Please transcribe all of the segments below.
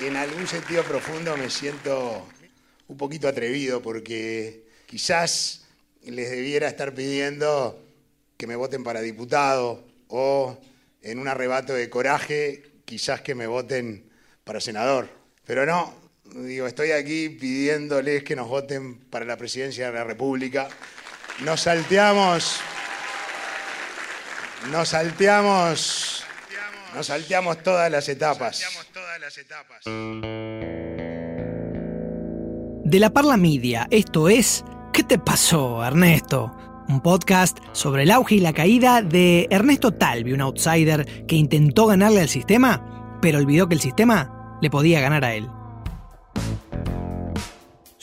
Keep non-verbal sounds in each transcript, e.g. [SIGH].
en algún sentido profundo me siento un poquito atrevido porque quizás les debiera estar pidiendo que me voten para diputado o en un arrebato de coraje quizás que me voten para senador. Pero no, digo, estoy aquí pidiéndoles que nos voten para la presidencia de la República. Nos salteamos, nos salteamos, nos salteamos todas las etapas. De la Parla Media, esto es ¿Qué te pasó, Ernesto? Un podcast sobre el auge y la caída de Ernesto Talvi, un outsider que intentó ganarle al sistema, pero olvidó que el sistema le podía ganar a él.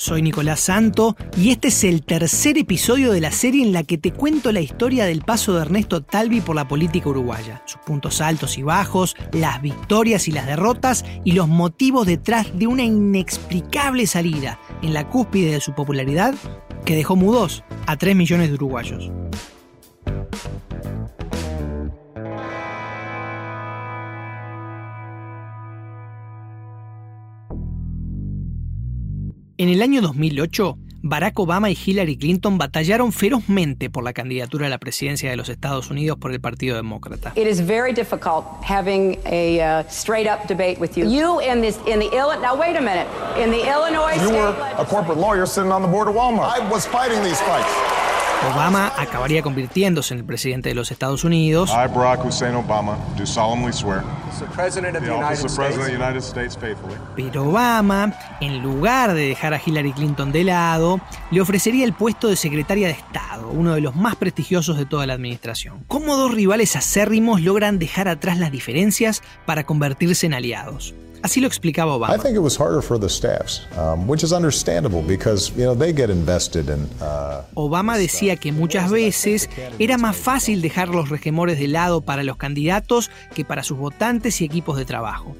Soy Nicolás Santo y este es el tercer episodio de la serie en la que te cuento la historia del paso de Ernesto Talvi por la política uruguaya, sus puntos altos y bajos, las victorias y las derrotas y los motivos detrás de una inexplicable salida en la cúspide de su popularidad que dejó mudos a 3 millones de uruguayos. En el año 2008, Barack Obama y Hillary Clinton batallaron ferozmente por la candidatura a la presidencia de los Estados Unidos por el Partido Demócrata. It is very difficult having a uh, straight up debate with you. You in this in the Illinois now wait a minute in the Illinois You were a corporate lawyer sitting on the board of Walmart. I was fighting these fights. Obama acabaría convirtiéndose en el presidente de los Estados Unidos, I, Barack Hussein Obama, do solemnly swear the President of the the office United of President of the States. United States faithfully. pero Obama, en lugar de dejar a Hillary Clinton de lado, le ofrecería el puesto de secretaria de Estado, uno de los más prestigiosos de toda la administración. ¿Cómo dos rivales acérrimos logran dejar atrás las diferencias para convertirse en aliados? Así lo explicaba Obama. I think it was harder for the staffs, um, which is understandable because you know they get invested in. Uh, Obama decía que muchas veces era más fácil dejar los regemores de lado para los candidatos que para sus votantes y equipos de trabajo.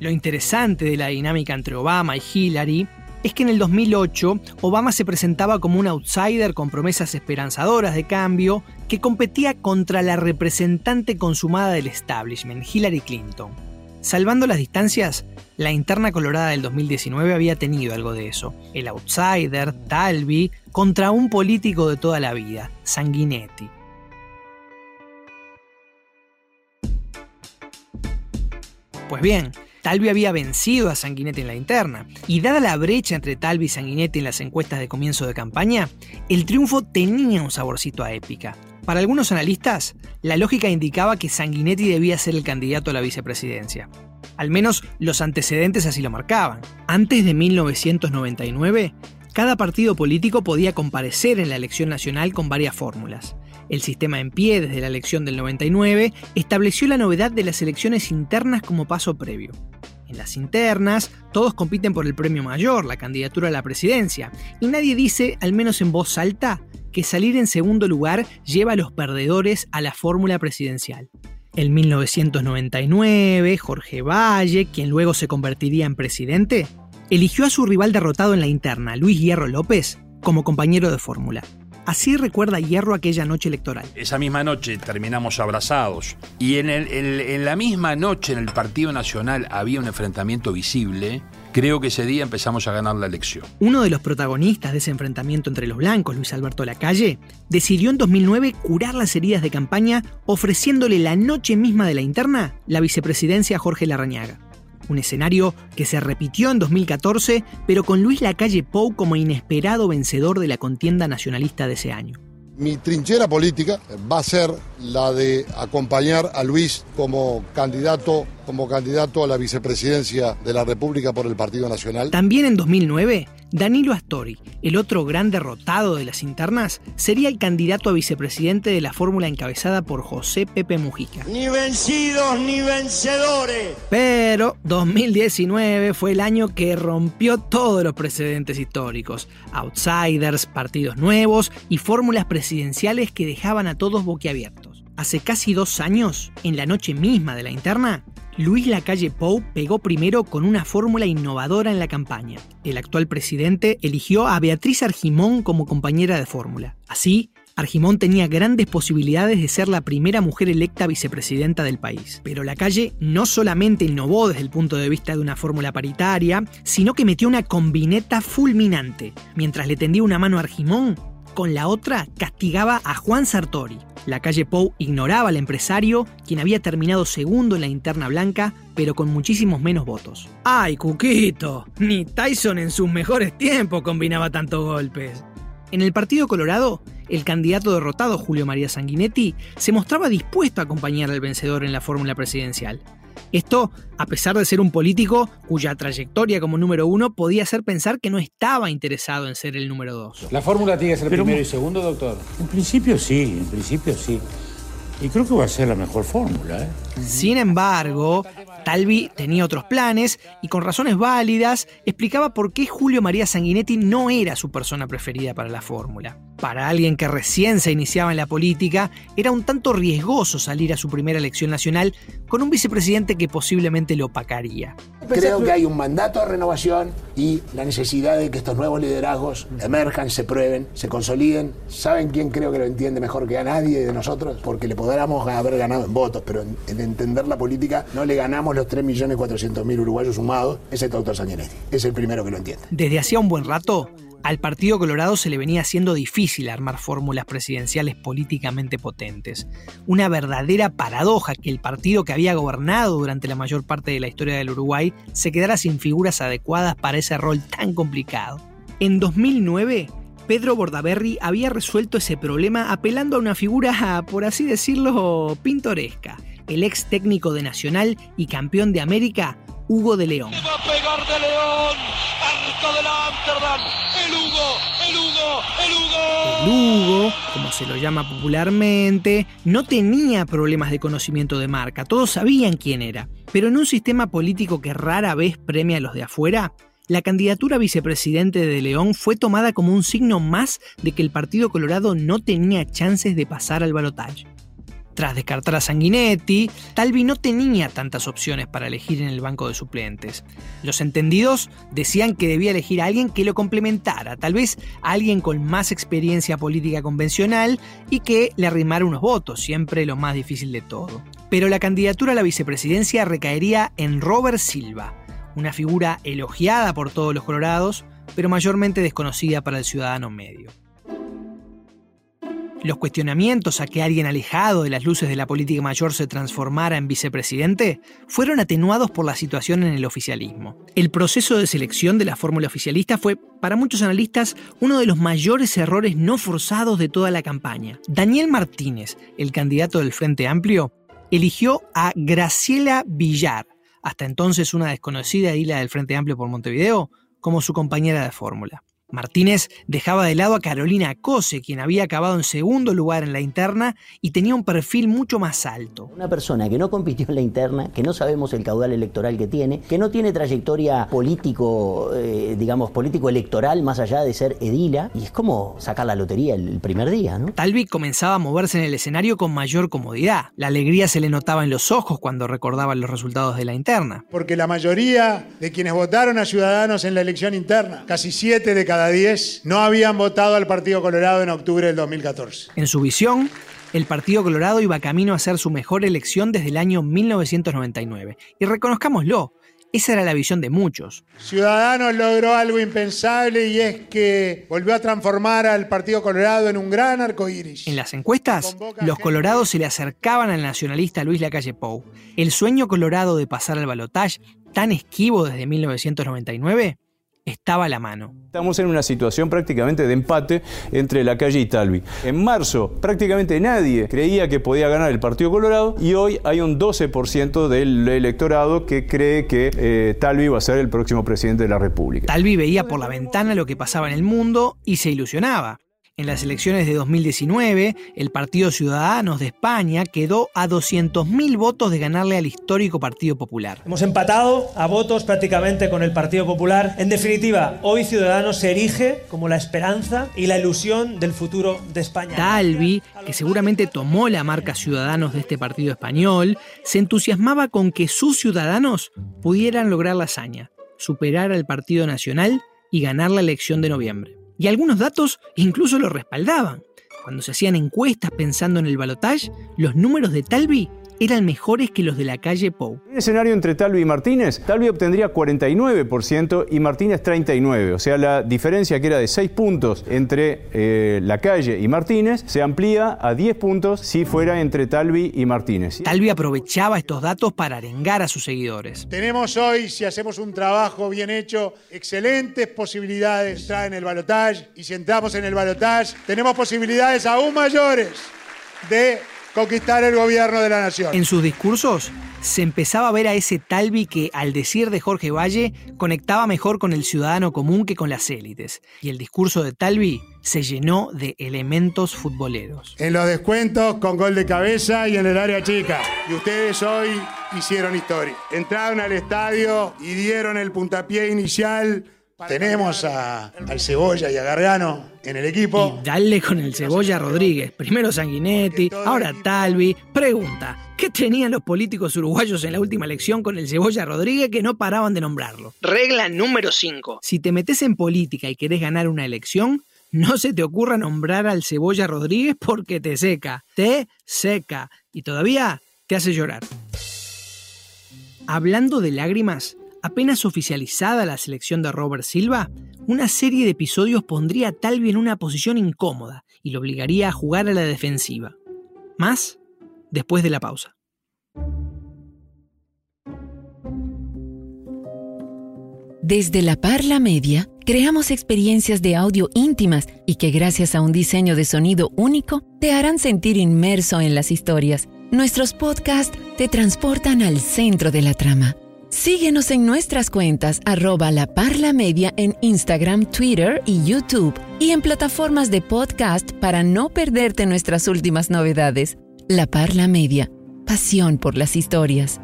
Lo interesante de la dinámica entre Obama y Hillary es que en el 2008 Obama se presentaba como un outsider con promesas esperanzadoras de cambio que competía contra la representante consumada del establishment, Hillary Clinton. Salvando las distancias, la interna colorada del 2019 había tenido algo de eso. El outsider, Talvi, contra un político de toda la vida, Sanguinetti. Pues bien, Talvi había vencido a Sanguinetti en la interna, y dada la brecha entre Talvi y Sanguinetti en las encuestas de comienzo de campaña, el triunfo tenía un saborcito a épica. Para algunos analistas, la lógica indicaba que Sanguinetti debía ser el candidato a la vicepresidencia. Al menos los antecedentes así lo marcaban. Antes de 1999, cada partido político podía comparecer en la elección nacional con varias fórmulas. El sistema en pie desde la elección del 99 estableció la novedad de las elecciones internas como paso previo. En las internas, todos compiten por el premio mayor, la candidatura a la presidencia, y nadie dice, al menos en voz alta, que salir en segundo lugar lleva a los perdedores a la fórmula presidencial. En 1999, Jorge Valle, quien luego se convertiría en presidente, eligió a su rival derrotado en la interna, Luis Hierro López, como compañero de fórmula. Así recuerda Hierro aquella noche electoral. Esa misma noche terminamos abrazados y en, en la misma noche en el Partido Nacional había un enfrentamiento visible. Creo que ese día empezamos a ganar la elección. Uno de los protagonistas de ese enfrentamiento entre los blancos, Luis Alberto Lacalle, decidió en 2009 curar las heridas de campaña ofreciéndole la noche misma de la interna la vicepresidencia a Jorge Larrañaga. Un escenario que se repitió en 2014, pero con Luis Lacalle Pou como inesperado vencedor de la contienda nacionalista de ese año. Mi trinchera política va a ser la de acompañar a Luis como candidato, como candidato a la vicepresidencia de la República por el Partido Nacional. También en 2009, Danilo Astori, el otro gran derrotado de las internas, sería el candidato a vicepresidente de la fórmula encabezada por José Pepe Mujica. Ni vencidos ni vencedores. Pero 2019 fue el año que rompió todos los precedentes históricos. Outsiders, partidos nuevos y fórmulas presidenciales que dejaban a todos boquiabiertos. Hace casi dos años, en la noche misma de la interna, Luis Lacalle Pou pegó primero con una fórmula innovadora en la campaña. El actual presidente eligió a Beatriz Argimón como compañera de fórmula. Así, Argimón tenía grandes posibilidades de ser la primera mujer electa vicepresidenta del país. Pero la calle no solamente innovó desde el punto de vista de una fórmula paritaria, sino que metió una combineta fulminante. Mientras le tendía una mano a Argimón, con la otra castigaba a Juan Sartori. La calle Pou ignoraba al empresario, quien había terminado segundo en la interna blanca, pero con muchísimos menos votos. ¡Ay, Cuquito! Ni Tyson en sus mejores tiempos combinaba tantos golpes. En el Partido Colorado, el candidato derrotado Julio María Sanguinetti se mostraba dispuesto a acompañar al vencedor en la fórmula presidencial. Esto, a pesar de ser un político cuya trayectoria como número uno podía hacer pensar que no estaba interesado en ser el número dos. ¿La fórmula tiene que ser primero y segundo, doctor? En principio sí, en principio sí. Y creo que va a ser la mejor fórmula. ¿eh? Sin embargo, Talvi tenía otros planes y con razones válidas explicaba por qué Julio María Sanguinetti no era su persona preferida para la fórmula. Para alguien que recién se iniciaba en la política, era un tanto riesgoso salir a su primera elección nacional con un vicepresidente que posiblemente lo opacaría. Creo que hay un mandato de renovación y la necesidad de que estos nuevos liderazgos emerjan, se prueben, se consoliden. ¿Saben quién creo que lo entiende mejor que a nadie de nosotros? Porque le podríamos haber ganado en votos, pero en, en entender la política no le ganamos los 3.400.000 uruguayos sumados, es el doctor Sanguinetti. Es el primero que lo entiende. Desde hacía un buen rato, al Partido Colorado se le venía haciendo difícil armar fórmulas presidenciales políticamente potentes. Una verdadera paradoja que el partido que había gobernado durante la mayor parte de la historia del Uruguay se quedara sin figuras adecuadas para ese rol tan complicado. En 2009, Pedro Bordaberry había resuelto ese problema apelando a una figura, por así decirlo, pintoresca. El ex técnico de Nacional y campeón de América, Hugo de León. Va a pegar de León, arco de la Amsterdam, el Hugo, el Hugo, el Hugo. El Hugo, como se lo llama popularmente, no tenía problemas de conocimiento de marca, todos sabían quién era. Pero en un sistema político que rara vez premia a los de afuera, la candidatura a vicepresidente de León fue tomada como un signo más de que el Partido Colorado no tenía chances de pasar al balotaje. Tras descartar a Sanguinetti, Talvi no tenía tantas opciones para elegir en el banco de suplentes. Los entendidos decían que debía elegir a alguien que lo complementara, tal vez alguien con más experiencia política convencional y que le arrimara unos votos, siempre lo más difícil de todo. Pero la candidatura a la vicepresidencia recaería en Robert Silva, una figura elogiada por todos los colorados, pero mayormente desconocida para el ciudadano medio. Los cuestionamientos a que alguien alejado de las luces de la política mayor se transformara en vicepresidente fueron atenuados por la situación en el oficialismo. El proceso de selección de la fórmula oficialista fue, para muchos analistas, uno de los mayores errores no forzados de toda la campaña. Daniel Martínez, el candidato del Frente Amplio, eligió a Graciela Villar, hasta entonces una desconocida isla del Frente Amplio por Montevideo, como su compañera de fórmula. Martínez dejaba de lado a Carolina Cose, quien había acabado en segundo lugar en la interna y tenía un perfil mucho más alto. Una persona que no compitió en la interna, que no sabemos el caudal electoral que tiene, que no tiene trayectoria político, eh, digamos, político-electoral más allá de ser edila, y es como sacar la lotería el, primer día, ¿no? Talvi comenzaba a moverse en el escenario con mayor comodidad. La alegría se le notaba en los ojos cuando recordaba los resultados de la interna. Porque la mayoría de quienes votaron a Ciudadanos en la elección interna, casi siete de cada 10 no habían votado al Partido Colorado en octubre del 2014. En su visión, el Partido Colorado iba camino a ser su mejor elección desde el año 1999. Y reconozcámoslo, esa era la visión de muchos. Ciudadanos logró algo impensable y es que volvió a transformar al Partido Colorado en un gran arcoíris. En las encuestas, los colorados se le acercaban al nacionalista Luis Lacalle Pou. El sueño colorado de pasar al balotaje, tan esquivo desde 1999, estaba a la mano. Estamos en una situación prácticamente de empate entre la calle y Talvi. En marzo prácticamente nadie creía que podía ganar el Partido Colorado y hoy hay un 12% del electorado que cree que eh, Talvi va a ser el próximo presidente de la República. Talvi veía por la ventana lo que pasaba en el mundo y se ilusionaba. En las elecciones de 2019, el Partido Ciudadanos de España quedó a 200.000 votos de ganarle al histórico Partido Popular. Hemos empatado a votos prácticamente con el Partido Popular. En definitiva, hoy Ciudadanos se erige como la esperanza y la ilusión del futuro de España. Talvi, que seguramente tomó la marca Ciudadanos de este partido español, se entusiasmaba con que sus ciudadanos pudieran lograr la hazaña, superar al Partido Nacional y ganar la elección de noviembre y algunos datos incluso lo respaldaban. Cuando se hacían encuestas pensando en el balotaje, los números de Talvi eran mejores que los de la calle Pou. En escenario entre Talvi y Martínez, Talvi obtendría 49% y Martínez 39%. O sea, la diferencia que era de 6 puntos entre eh, la calle y Martínez se amplía a 10 puntos si fuera entre Talvi y Martínez. Talvi aprovechaba estos datos para arengar a sus seguidores. Tenemos hoy, si hacemos un trabajo bien hecho, excelentes posibilidades de entrar en el balotaje y si entramos en el balotaje, tenemos posibilidades aún mayores de conquistar el gobierno de la nación. En sus discursos se empezaba a ver a ese Talvi que, al decir de Jorge Valle, conectaba mejor con el ciudadano común que con las élites. Y el discurso de Talvi se llenó de elementos futboleros. En los descuentos con gol de cabeza y en el área chica. Y ustedes hoy hicieron historia. Entraron al estadio y dieron el puntapié inicial tenemos a, al Cebolla y a Gargano en el equipo. Y dale con el Cebolla Rodríguez. Primero Sanguinetti, ahora Talvi. Pregunta, ¿qué tenían los políticos uruguayos en la última elección con el Cebolla Rodríguez que no paraban de nombrarlo? Regla número 5. Si te metes en política y querés ganar una elección, no se te ocurra nombrar al Cebolla Rodríguez porque te seca. Te seca. Y todavía te hace llorar. Hablando de lágrimas, Apenas oficializada la selección de Robert Silva, una serie de episodios pondría a Talvi en una posición incómoda y lo obligaría a jugar a la defensiva. Más después de la pausa. Desde la Parla Media, creamos experiencias de audio íntimas y que gracias a un diseño de sonido único te harán sentir inmerso en las historias. Nuestros podcasts te transportan al centro de la trama Síguenos en nuestras cuentas arroba la parla media en Instagram, Twitter y YouTube y en plataformas de podcast para no perderte nuestras últimas novedades. La Parla Media, pasión por las historias.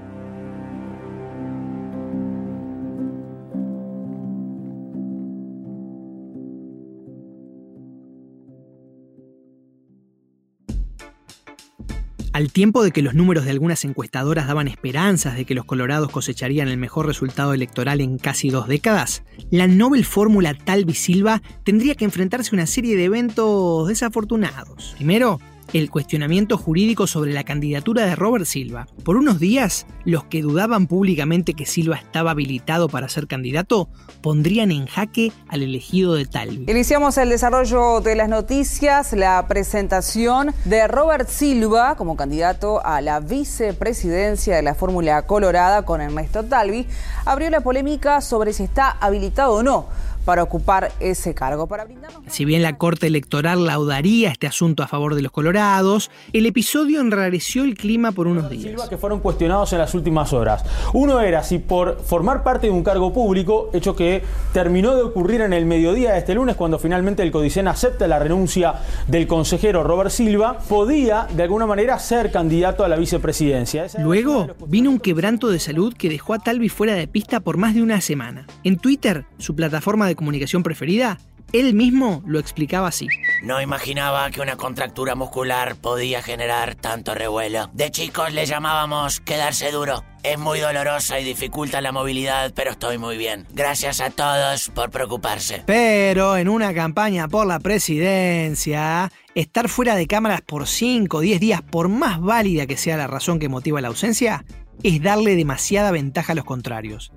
Al tiempo de que los números de algunas encuestadoras daban esperanzas de que los colorados cosecharían el mejor resultado electoral en casi dos décadas, la Nobel Fórmula Talvi Silva tendría que enfrentarse a una serie de eventos desafortunados. Primero, el cuestionamiento jurídico sobre la candidatura de Robert Silva. Por unos días, los que dudaban públicamente que Silva estaba habilitado para ser candidato pondrían en jaque al elegido de Talvi. Iniciamos el desarrollo de las noticias, la presentación de Robert Silva como candidato a la vicepresidencia de la Fórmula Colorada con Ernesto Talvi abrió la polémica sobre si está habilitado o no para ocupar ese cargo. Para si bien la Corte Electoral laudaría este asunto a favor de los colorados, el episodio enrareció el clima por unos días. que fueron cuestionados en las últimas horas. Uno era si por formar parte de un cargo público, hecho que terminó de ocurrir en el mediodía de este lunes cuando finalmente el Codicen acepta la renuncia del consejero Robert Silva, podía de alguna manera ser candidato a la vicepresidencia. Luego vino un quebranto de salud que dejó a Talvi fuera de pista por más de una semana. En Twitter, su plataforma de comunicación preferida, él mismo lo explicaba así. No imaginaba que una contractura muscular podía generar tanto revuelo. De chicos le llamábamos quedarse duro. Es muy dolorosa y dificulta la movilidad, pero estoy muy bien. Gracias a todos por preocuparse. Pero en una campaña por la presidencia, estar fuera de cámaras por 5 o 10 días, por más válida que sea la razón que motiva la ausencia, es darle demasiada ventaja a los contrarios.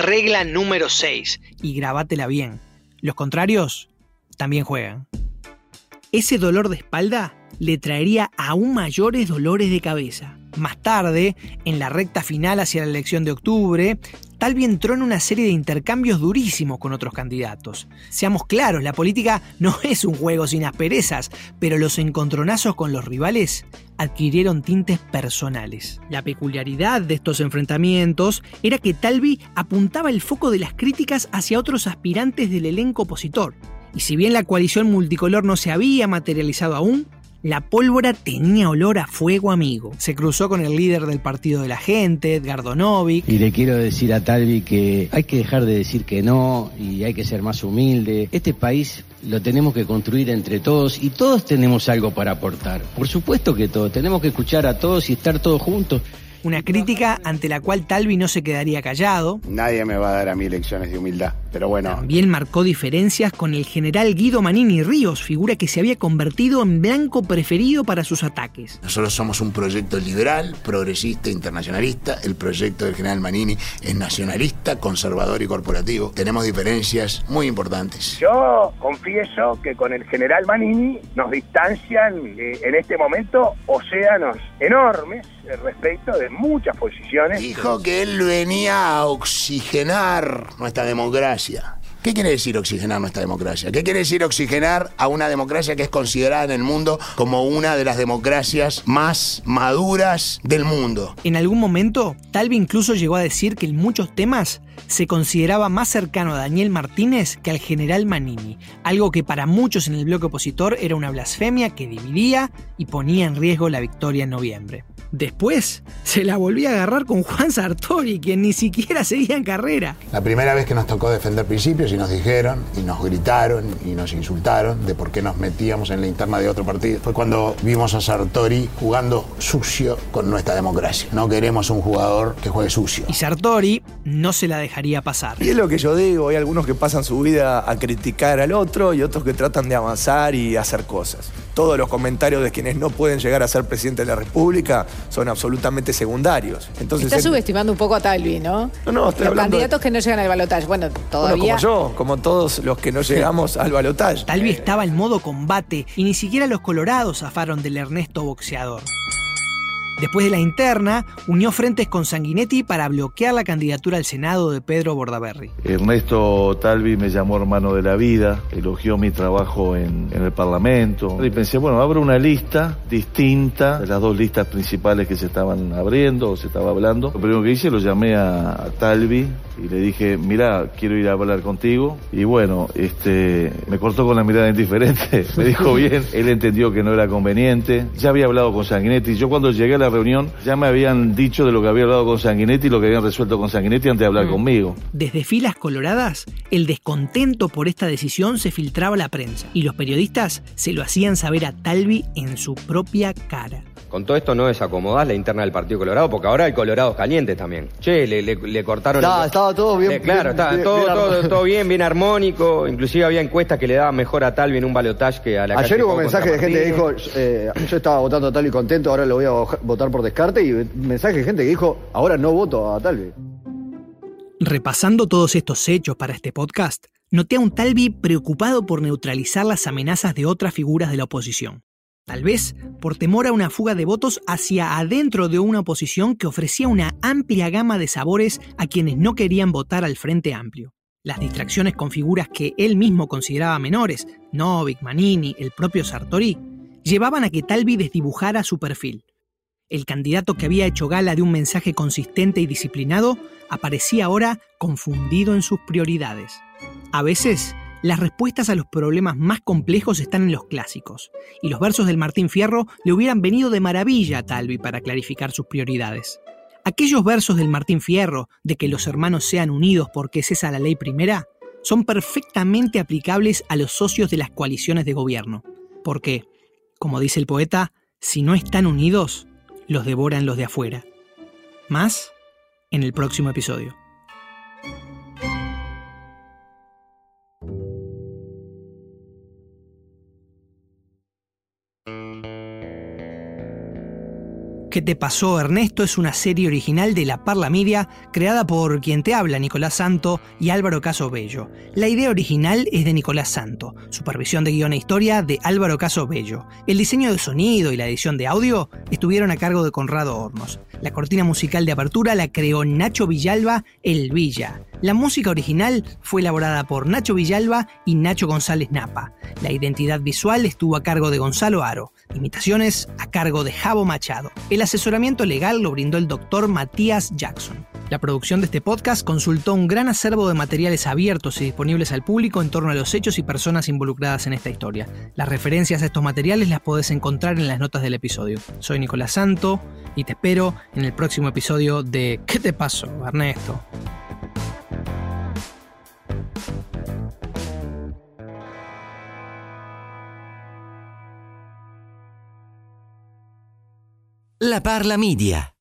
Regla número 6, y grabátela bien. Los contrarios también juegan. Ese dolor de espalda le traería aún mayores dolores de cabeza. Más tarde, en la recta final hacia la elección de octubre, Talvi entró en una serie de intercambios durísimos con otros candidatos. Seamos claros, la política no [LAUGHS] es un juego sin asperezas, pero los encontronazos con los rivales adquirieron tintes personales. La peculiaridad de estos enfrentamientos era que Talvi apuntaba el foco de las críticas hacia otros aspirantes del elenco opositor. Y si bien la coalición multicolor no se había materializado aún, la pólvora tenía olor a fuego amigo. Se cruzó con el líder del partido de la gente, Edgardo Novik. Y le quiero decir a Talvi que hay que dejar de decir que no y hay que ser más humilde. Este país lo tenemos que construir entre todos y todos tenemos algo para aportar. Por supuesto que todos. Tenemos que escuchar a todos y estar todos juntos. Una crítica ante la cual Talvi no se quedaría callado. Nadie me va a dar a mí lecciones de humildad, pero bueno. También marcó diferencias con el general Guido Manini Ríos, figura que se había convertido en blanco preferido para sus ataques. Nosotros somos un proyecto liberal, progresista, internacionalista. El proyecto del general Manini es nacionalista, conservador y corporativo. Tenemos diferencias muy importantes. Yo confieso que con el general Manini nos distancian eh, en este momento océanos enormes eh, respecto de muchas posiciones. Dijo que él venía a oxigenar nuestra democracia. ¿Qué quiere decir oxigenar nuestra democracia? ¿Qué quiere decir oxigenar a una democracia que es considerada en el mundo como una de las democracias más maduras del mundo? En algún momento, Talvi incluso llegó a decir que en muchos temas se consideraba más cercano a Daniel Martínez que al general Manini, algo que para muchos en el bloque opositor era una blasfemia que dividía y ponía en riesgo la victoria en noviembre. Después se la volvía a agarrar con Juan Sartori, quien ni siquiera seguía en carrera. La primera vez que nos tocó defender principios y nos dijeron y nos gritaron y nos insultaron de por qué nos metíamos en la interna de otro partido fue cuando vimos a Sartori jugando sucio con nuestra democracia. No queremos un jugador que juegue sucio. Y Sartori no se la dejaría pasar. Y es lo que yo digo, hay algunos que pasan su vida a criticar al otro y otros que tratan de avanzar y hacer cosas. Todos los comentarios de quienes no pueden llegar a ser presidente de la República son absolutamente secundarios. Entonces, Está subestimando un poco a Talvi, ¿no? No, no, estoy Los de- candidatos que no llegan al balotaje. Bueno, Bueno, todavía. como yo, como todos los que no llegamos al balotaje. Talvi estaba en modo combate y ni siquiera los colorados zafaron del Ernesto boxeador. Después de la interna, unió frentes con Sanguinetti para bloquear la candidatura al Senado de Pedro Bordaberry. Ernesto Talvi me llamó hermano de la vida, elogió mi trabajo en, el Parlamento. Y pensé, bueno, abro una lista distinta de las dos listas principales que se estaban abriendo o se estaba hablando. Lo primero que hice, lo llamé a, a Talvi y le dije, mira, quiero ir a hablar contigo. Y bueno, este, me cortó con la mirada indiferente, [LAUGHS] me dijo bien, él entendió que no era conveniente. Ya había hablado con Sanguinetti. Yo cuando llegué a la reunión ya me habían dicho de lo que había hablado con Sanguinetti y lo que habían resuelto con Sanguinetti antes de hablar conmigo. Desde filas coloradas, el descontento por esta decisión se filtraba a la prensa y los periodistas se lo hacían saber a Talvi en su propia cara. Con todo esto no desacomodás la interna del Partido Colorado, porque ahora hay colorados calientes también. Che, le, le- le cortaron... Estaba- el- estaba todo bien- Eh, claro, bien- estaba bien- todo, bien todo- todo bien, bien armónico. Inclusive había encuestas que le daban mejor a Talvi en un balotaje que a la Ayer hubo Pou mensajes de gente que dijo, eh, yo estaba votando a Talvi contento, ahora lo voy a votar por descarte, y mensajes de gente que dijo, ahora no voto a Talvi. Repasando todos estos hechos para este podcast, noté a un Talvi preocupado por neutralizar las amenazas de otras figuras de la oposición. Tal vez por temor a una fuga de votos hacia adentro de una oposición que ofrecía una amplia gama de sabores a quienes no querían votar al Frente Amplio. Las distracciones con figuras que él mismo consideraba menores, Novik, Manini, el propio Sartori, llevaban a que Talvi desdibujara su perfil. El candidato que había hecho gala de un mensaje consistente y disciplinado aparecía ahora confundido en sus prioridades. A veces, las respuestas a los problemas más complejos están en los clásicos, y los versos del Martín Fierro le hubieran venido de maravilla a Talvi para clarificar sus prioridades. Aquellos versos del Martín Fierro de que los hermanos sean unidos porque es esa la ley primera, son perfectamente aplicables a los socios de las coaliciones de gobierno, porque, como dice el poeta, si no están unidos, los devoran los de afuera. Más en el próximo episodio. ¿Qué te pasó, Ernesto? Es una serie original de La Parla Media, creada por quien te habla, Nicolás Santo y Álvaro Caso Bello. La idea original es de Nicolás Santo, supervisión de guion e historia de Álvaro Caso Bello. El diseño de sonido y la edición de audio estuvieron a cargo de Conrado Hornos. La cortina musical de apertura la creó Nacho Villalba, El Villa. La música original fue elaborada por Nacho Villalba y Nacho González Napa. La identidad visual estuvo a cargo de Gonzalo Aro. Imitaciones a cargo de Javo Machado. El asesoramiento legal lo brindó el doctor Matías Jackson. La producción de este podcast consultó un gran acervo de materiales abiertos y disponibles al público en torno a los hechos y personas involucradas en esta historia. Las referencias a estos materiales las podés encontrar en las notas del episodio. Soy Nicolás Santo y te espero en el próximo episodio de ¿Qué te pasó, Ernesto? La Parla Media.